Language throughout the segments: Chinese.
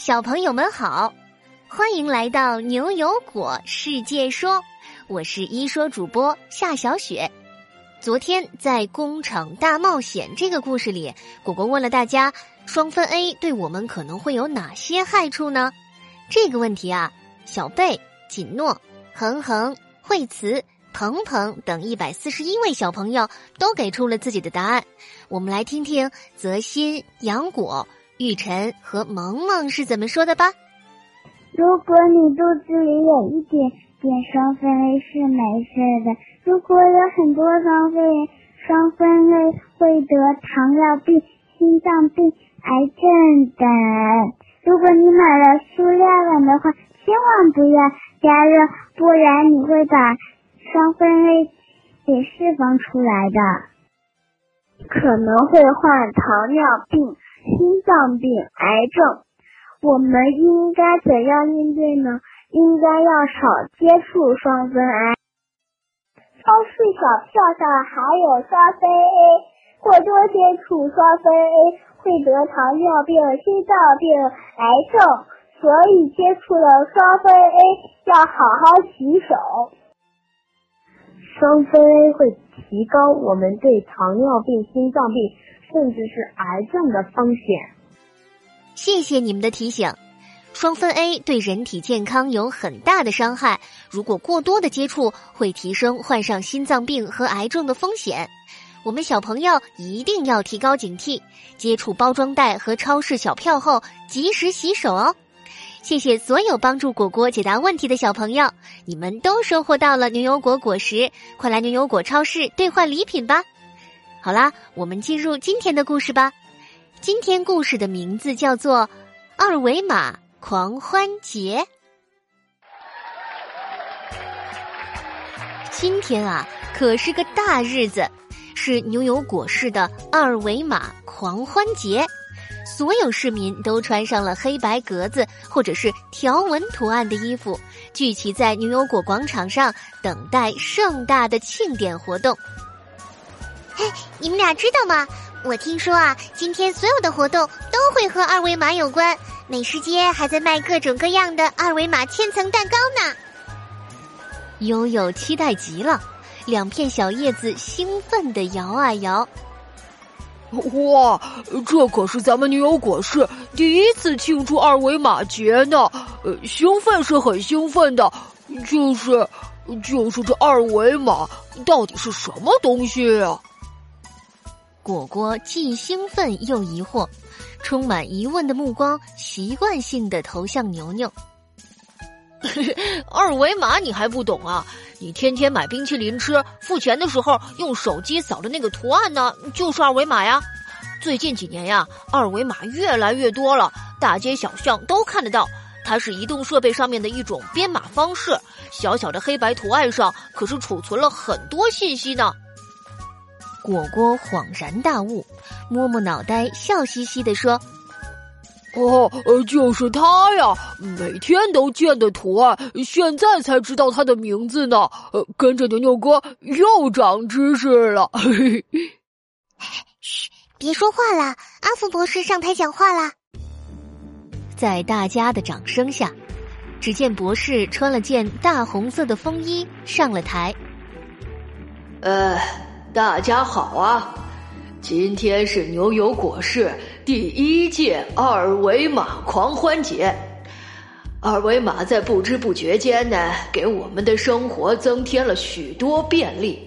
小朋友们好，欢迎来到牛油果世界说，我是一说主播夏小雪。昨天在《工厂大冒险》这个故事里，果果问了大家，双酚 A 对我们可能会有哪些害处呢？这个问题啊，小贝、锦诺、恒恒、惠慈、鹏鹏等一百四十一位小朋友都给出了自己的答案。我们来听听泽鑫、杨果。玉晨和萌萌是怎么说的吧？如果你肚子里有一点点双酚 A 是没事的，如果有很多双酚双酚 A 会得糖尿病、心脏病、癌症等。如果你买了塑料碗的话，千万不要加热，不然你会把双酚 A 给释放出来的，可能会患糖尿病。心脏病、癌症，我们应该怎样应对呢？应该要少接触双酚 A。超市小票上还有双酚 A，过多接触双酚 A 会得糖尿病、心脏病、癌症，所以接触了双酚 A 要好好洗手。双酚 A 会提高我们对糖尿病、心脏病。甚至是癌症的风险。谢谢你们的提醒。双酚 A 对人体健康有很大的伤害，如果过多的接触，会提升患上心脏病和癌症的风险。我们小朋友一定要提高警惕，接触包装袋和超市小票后及时洗手哦。谢谢所有帮助果果解答问题的小朋友，你们都收获到了牛油果果实，快来牛油果超市兑换礼品吧。好啦，我们进入今天的故事吧。今天故事的名字叫做《二维码狂欢节》。今天啊，可是个大日子，是牛油果市的二维码狂欢节。所有市民都穿上了黑白格子或者是条纹图案的衣服，聚集在牛油果广场上，等待盛大的庆典活动。你们俩知道吗？我听说啊，今天所有的活动都会和二维码有关。美食街还在卖各种各样的二维码千层蛋糕呢。悠悠期待极了，两片小叶子兴奋地摇啊摇。哇，这可是咱们牛油果市第一次庆祝二维码节呢！呃，兴奋是很兴奋的，就是，就是这二维码到底是什么东西啊？果果既兴奋又疑惑，充满疑问的目光习惯性的投向牛牛。二维码你还不懂啊？你天天买冰淇淋吃，付钱的时候用手机扫的那个图案呢，就是二维码呀。最近几年呀，二维码越来越多了，大街小巷都看得到。它是移动设备上面的一种编码方式，小小的黑白图案上可是储存了很多信息呢。果果恍然大悟，摸摸脑袋，笑嘻嘻地说：“哦，就是他呀！每天都见的图案，现在才知道他的名字呢。呃，跟着牛牛哥又长知识了。”嘘，别说话啦，阿福博士上台讲话啦。在大家的掌声下，只见博士穿了件大红色的风衣上了台。呃。大家好啊！今天是牛油果市第一届二维码狂欢节。二维码在不知不觉间呢，给我们的生活增添了许多便利。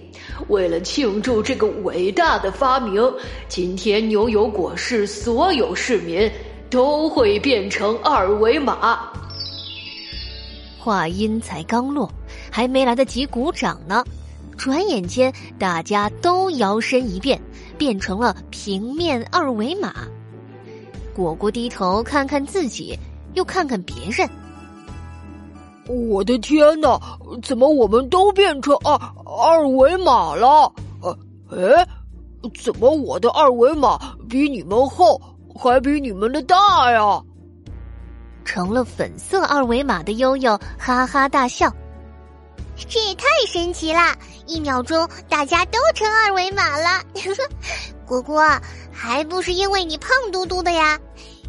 为了庆祝这个伟大的发明，今天牛油果市所有市民都会变成二维码。话音才刚落，还没来得及鼓掌呢。转眼间，大家都摇身一变，变成了平面二维码。果果低头看看自己，又看看别人。我的天哪！怎么我们都变成二二维码了？呃，哎，怎么我的二维码比你们厚，还比你们的大呀？成了粉色二维码的悠悠哈哈大笑。这也太神奇了！一秒钟，大家都成二维码了。果果，还不是因为你胖嘟嘟的呀？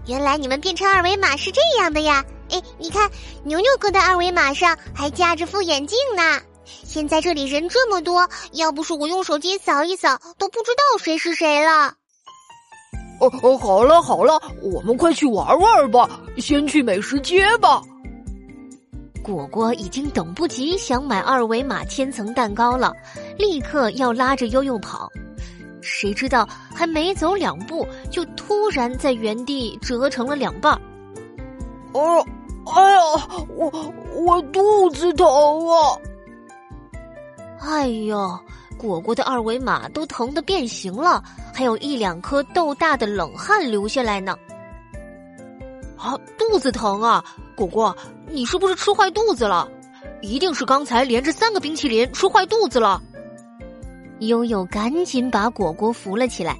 原来你们变成二维码是这样的呀！哎，你看牛牛哥的二维码上还架着副眼镜呢。现在这里人这么多，要不是我用手机扫一扫，都不知道谁是谁了。哦哦，好了好了，我们快去玩玩吧，先去美食街吧。果果已经等不及想买二维码千层蛋糕了，立刻要拉着悠悠跑。谁知道还没走两步，就突然在原地折成了两半儿。哦，哎呀，我我肚子疼啊！哎呦，果果的二维码都疼得变形了，还有一两颗豆大的冷汗流下来呢。啊，肚子疼啊！果果，你是不是吃坏肚子了？一定是刚才连着三个冰淇淋吃坏肚子了。悠悠赶紧把果果扶了起来。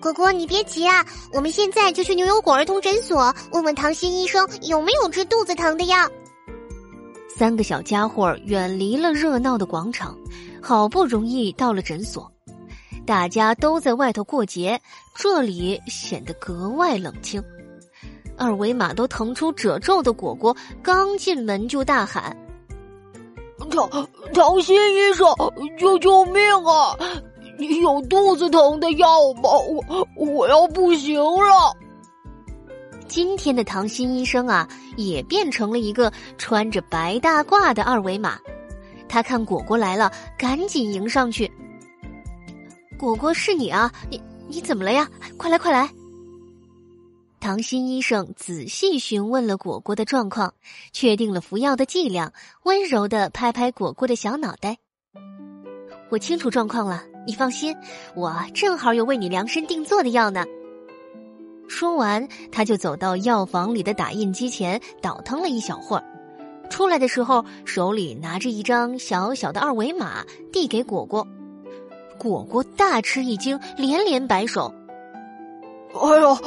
果果，你别急啊，我们现在就去牛油果儿童诊所问问唐心医生有没有治肚子疼的药。三个小家伙远离了热闹的广场，好不容易到了诊所，大家都在外头过节，这里显得格外冷清。二维码都腾出褶皱的果果刚进门就大喊：“唐唐心医生，救救命啊！你有肚子疼的药吗？我我要不行了。”今天的唐心医生啊，也变成了一个穿着白大褂的二维码。他看果果来了，赶紧迎上去：“果果是你啊？你你怎么了呀？快来快来！”唐心医生仔细询问了果果的状况，确定了服药的剂量，温柔的拍拍果果的小脑袋：“我清楚状况了，你放心，我正好有为你量身定做的药呢。”说完，他就走到药房里的打印机前，倒腾了一小会儿，出来的时候手里拿着一张小小的二维码，递给果果。果果大吃一惊，连连摆手。哎呀，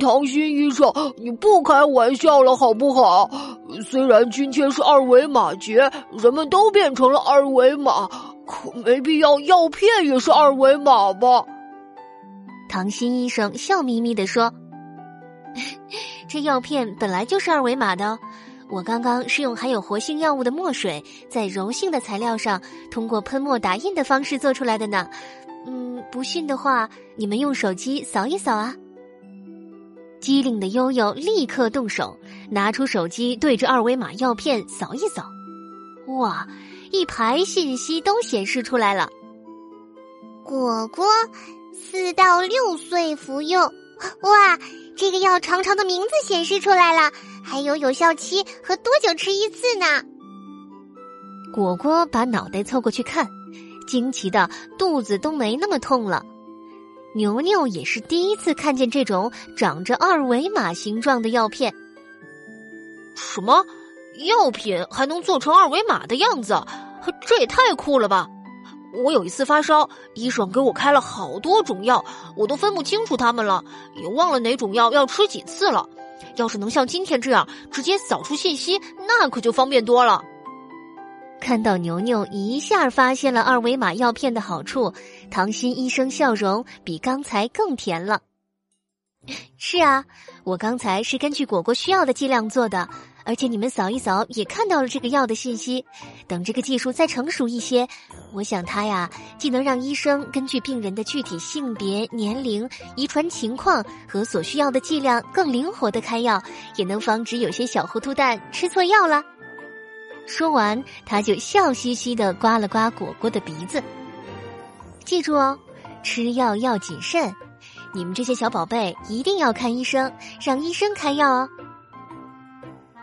唐心医生，你不开玩笑了好不好？虽然今天是二维码节，人们都变成了二维码，可没必要药片也是二维码吧？唐心医生笑眯眯的说：“ 这药片本来就是二维码的，我刚刚是用含有活性药物的墨水，在柔性的材料上通过喷墨打印的方式做出来的呢。嗯，不信的话，你们用手机扫一扫啊。”机灵的悠悠立刻动手，拿出手机对着二维码药片扫一扫，哇，一排信息都显示出来了。果果，四到六岁服用。哇，这个药长长的名字显示出来了，还有有效期和多久吃一次呢？果果把脑袋凑过去看，惊奇的肚子都没那么痛了。牛牛也是第一次看见这种长着二维码形状的药片。什么药品还能做成二维码的样子？这也太酷了吧！我有一次发烧，医生给我开了好多种药，我都分不清楚他们了，也忘了哪种药要吃几次了。要是能像今天这样直接扫出信息，那可就方便多了。看到牛牛一下发现了二维码药片的好处，唐心医生笑容比刚才更甜了。是啊，我刚才是根据果果需要的剂量做的，而且你们扫一扫也看到了这个药的信息。等这个技术再成熟一些，我想它呀，既能让医生根据病人的具体性别、年龄、遗传情况和所需要的剂量更灵活的开药，也能防止有些小糊涂蛋吃错药了。说完，他就笑嘻嘻的刮了刮果果的鼻子。记住哦，吃药要谨慎，你们这些小宝贝一定要看医生，让医生开药哦。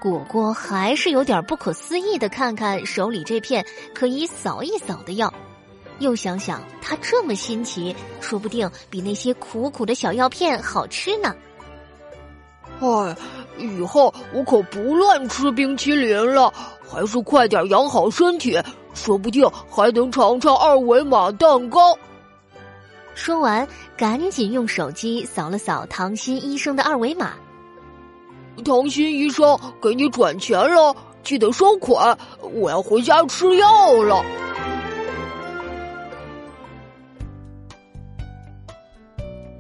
果果还是有点不可思议的，看看手里这片可以扫一扫的药，又想想他这么新奇，说不定比那些苦苦的小药片好吃呢。哎，以后我可不乱吃冰淇淋了。还是快点养好身体，说不定还能尝尝二维码蛋糕。说完，赶紧用手机扫了扫唐心医生的二维码。唐心医生，给你转钱了，记得收款。我要回家吃药了。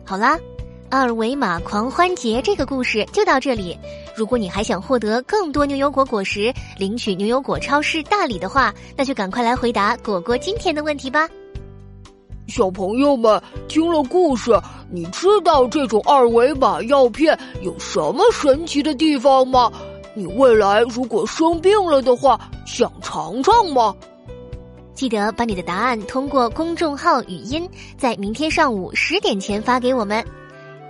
好啦，二维码狂欢节这个故事就到这里。如果你还想获得更多牛油果果实，领取牛油果超市大礼的话，那就赶快来回答果果今天的问题吧。小朋友们听了故事，你知道这种二维码药片有什么神奇的地方吗？你未来如果生病了的话，想尝尝吗？记得把你的答案通过公众号语音，在明天上午十点前发给我们。